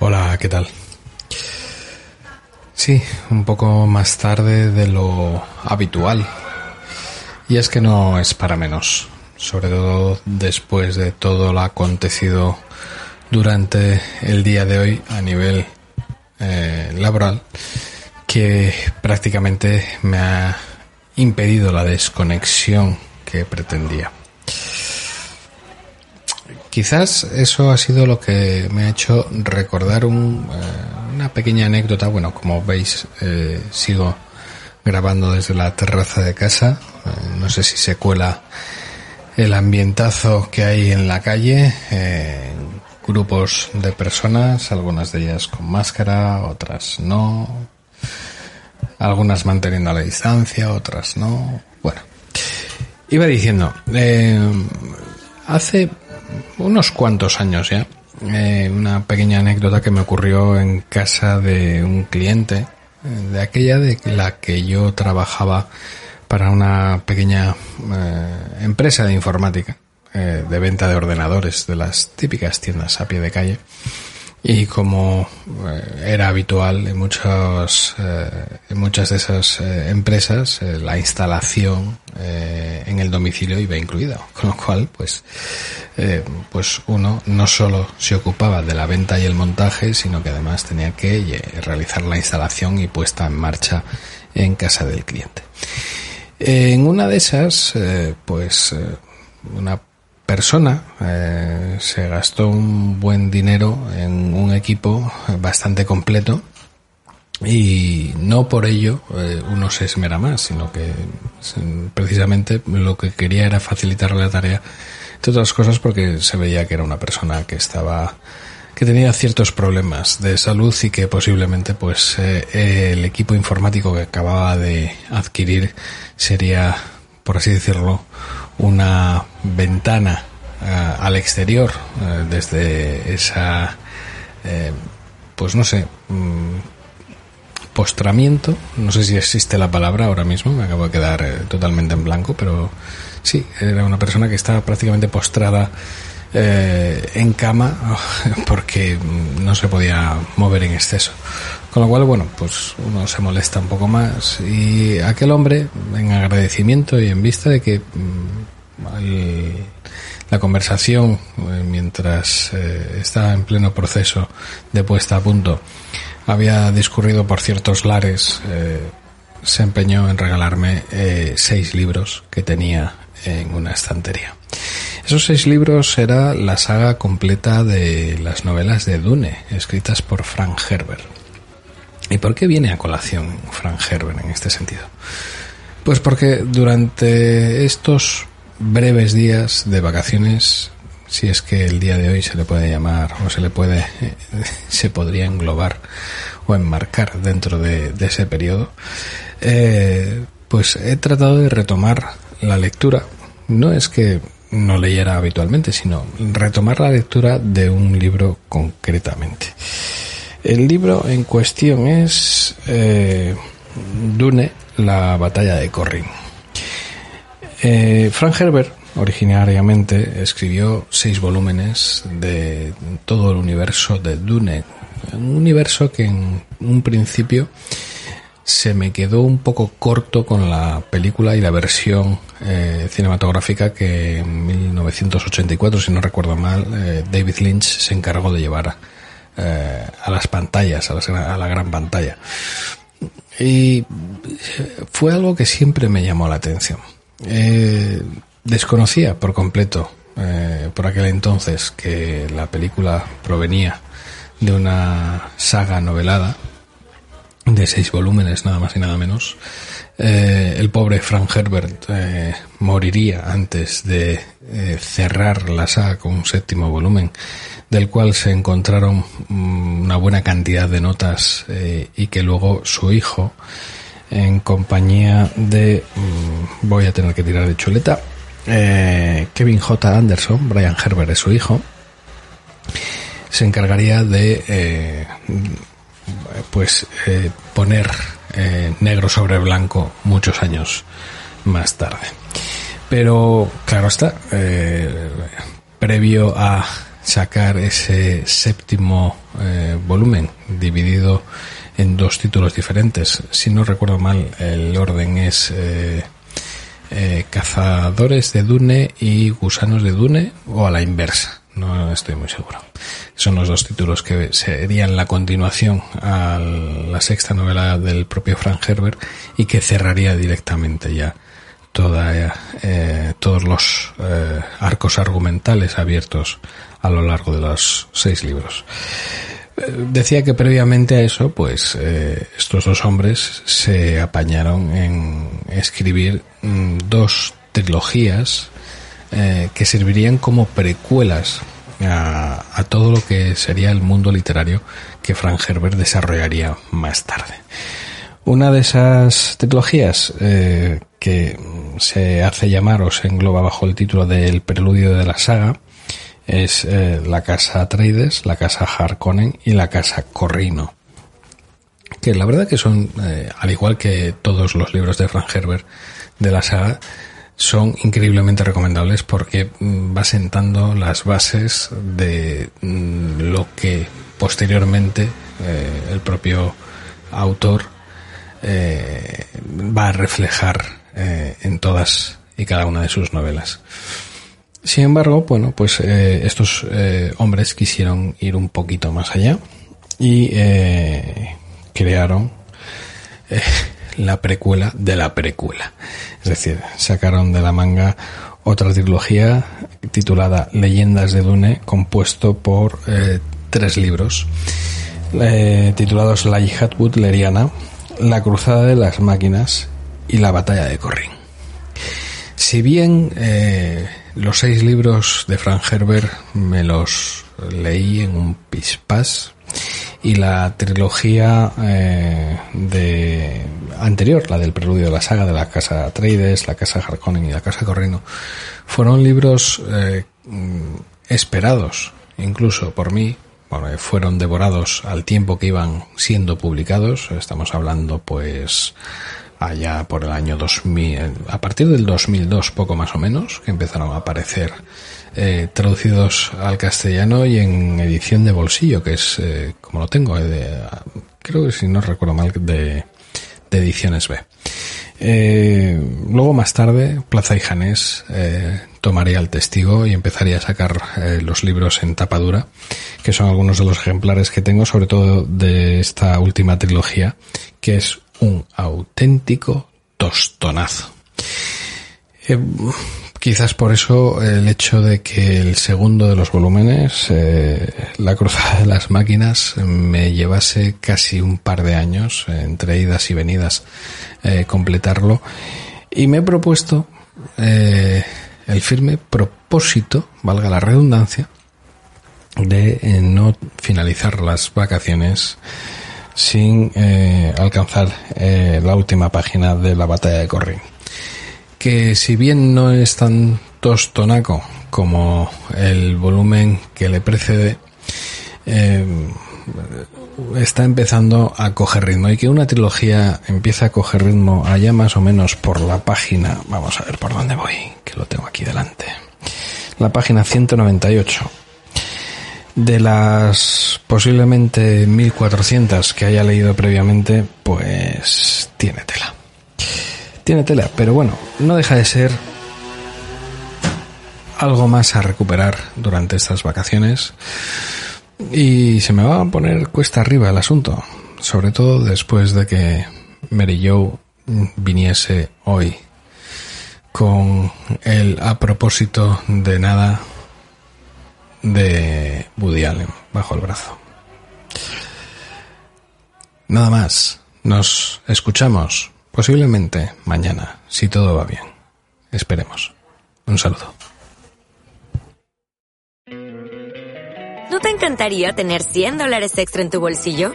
Hola, ¿qué tal? Sí, un poco más tarde de lo habitual. Y es que no es para menos, sobre todo después de todo lo acontecido durante el día de hoy a nivel eh, laboral, que prácticamente me ha impedido la desconexión que pretendía. Quizás eso ha sido lo que me ha hecho recordar un, eh, una pequeña anécdota. Bueno, como veis, eh, sigo grabando desde la terraza de casa. Eh, no sé si se cuela el ambientazo que hay en la calle. grupos de personas, algunas de ellas con máscara, otras no. Algunas manteniendo la distancia, otras no. Bueno, iba diciendo, hace unos cuantos años ya. Eh, una pequeña anécdota que me ocurrió en casa de un cliente, eh, de aquella de la que yo trabajaba para una pequeña eh, empresa de informática, de venta de ordenadores, de las típicas tiendas a pie de calle. Y como eh, era habitual en, muchos, eh, en muchas de esas eh, empresas, la instalación en el domicilio iba incluida, con lo cual, pues, pues uno no solo se ocupaba de la venta y el montaje, sino que además tenía que realizar la instalación y puesta en marcha en casa del cliente. En una de esas, pues, una persona eh, se gastó un buen dinero en un equipo bastante completo y no por ello eh, uno se esmera más, sino que precisamente lo que quería era facilitarle la tarea, entre otras cosas porque se veía que era una persona que estaba que tenía ciertos problemas de salud y que posiblemente pues eh, el equipo informático que acababa de adquirir sería por así decirlo una ventana eh, al exterior eh, desde esa, eh, pues no sé, mm, postramiento, no sé si existe la palabra ahora mismo, me acabo de quedar totalmente en blanco, pero sí, era una persona que estaba prácticamente postrada en cama porque no se podía mover en exceso. Con lo cual, bueno, pues uno se molesta un poco más y aquel hombre, en agradecimiento y en vista de que mm, la conversación eh, mientras eh, estaba en pleno proceso de puesta a punto había discurrido por ciertos lares, eh, se empeñó en regalarme seis libros que tenía en una estantería. Esos seis libros era la saga completa de las novelas de Dune, escritas por Frank Herbert. ¿Y por qué viene a colación Frank Herbert en este sentido? Pues porque durante estos breves días de vacaciones, si es que el día de hoy se le puede llamar o se le puede, se podría englobar o enmarcar dentro de, ese periodo, eh, pues he tratado de retomar la lectura. No es que no leyera habitualmente, sino retomar la lectura de un libro concretamente. El libro en cuestión es eh, Dune, la batalla de Corrin eh, Frank Herbert originariamente escribió seis volúmenes de todo el universo de Dune, un universo que en un principio se me quedó un poco corto con la película y la versión eh, cinematográfica que en 1984, si no recuerdo mal, eh, David Lynch se encargó de llevar a las pantallas, a la gran pantalla. Y fue algo que siempre me llamó la atención eh, desconocía por completo eh, por aquel entonces que la película provenía de una saga novelada de seis volúmenes, nada más y nada menos, eh, el pobre Frank Herbert eh, moriría antes de eh, cerrar la saga con un séptimo volumen, del cual se encontraron mm, una buena cantidad de notas y que luego su hijo, en compañía de, mm, voy a tener que tirar de chuleta, Kevin J. Anderson, Brian Herbert es su hijo, se encargaría de pues poner eh, negro sobre blanco muchos años más tarde. Pero claro está, eh, previo a sacar ese séptimo eh, volumen dividido en dos títulos diferentes, si no recuerdo mal el orden es Cazadores de Dune y Gusanos de Dune o a la inversa no estoy muy seguro. Son los dos títulos que serían la continuación a la sexta novela del propio Frank Herbert y que cerraría directamente ya toda, eh, todos los eh, arcos argumentales abiertos a lo largo de los seis libros. Eh, decía que previamente a eso, pues estos dos hombres se apañaron en escribir mm, dos trilogías eh, que servirían como precuelas a, todo lo que sería el mundo literario que Frank Herbert desarrollaría más tarde. Una de esas trilogías eh, que se hace llamar o se engloba bajo el título del preludio de la saga es eh, la casa Atreides, la casa Harkonnen y la casa Corrino. Que la verdad que son, al igual que todos los libros de Frank Herbert de la saga, son increíblemente recomendables porque mm, va sentando las bases de mm, lo que posteriormente eh, el propio autor eh, va a reflejar eh, en todas y cada una de sus novelas. Sin embargo, bueno, pues estos hombres quisieron ir un poquito más allá y crearon la precuela de la precuela. Es decir, sacaron de la manga otra trilogía titulada Leyendas de Dune, compuesto por eh, tres libros, eh, titulados La Yihad Butleriana, La Cruzada de las Máquinas y La Batalla de Corrin. Si bien eh, los seis libros de Frank Herbert me los leí en un pispás, y la trilogía eh, de anterior, la del preludio de la saga de la casa Atreides, la casa Harkonnen y la casa Corrino, fueron libros eh, esperados, incluso por mí, bueno, fueron devorados al tiempo que iban siendo publicados. Estamos hablando, pues, allá por el año 2000, a partir del 2002, poco más o menos, que empezaron a aparecer eh, traducidos al castellano y en edición de bolsillo, que es eh, como lo tengo, eh, creo que si no recuerdo mal, de, ediciones B. luego más tarde, Plaza y Janés tomaría el testigo y empezaría a sacar los libros en tapadura, que son algunos de los ejemplares que tengo, sobre todo de esta última trilogía, que es un auténtico tostonazo. Quizás por eso el hecho de que el segundo de los volúmenes, eh, La Cruzada de las Máquinas, me llevase casi un par de años, entre idas y venidas, eh, completarlo. Y me he propuesto eh, el firme propósito, valga la redundancia, de no finalizar las vacaciones sin alcanzar la última página de la batalla de Corrin que si bien no es tan tostonaco como el volumen que le precede, eh, está empezando a coger ritmo y que una trilogía empieza a coger ritmo allá más o menos por la página, vamos a ver por dónde voy, que lo tengo aquí delante, la página 198. De las posiblemente 1400 que haya leído previamente, pues tiene tela tiene tela, pero bueno, no deja de ser algo más a recuperar durante estas vacaciones. Y se me va a poner cuesta arriba el asunto, sobre todo después de que Mary Joe viniese hoy con el a propósito de nada de Woody Allen bajo el brazo. Nada más, nos escuchamos Posiblemente mañana, si todo va bien. Esperemos. Un saludo. ¿No te encantaría tener 100 dólares extra en tu bolsillo?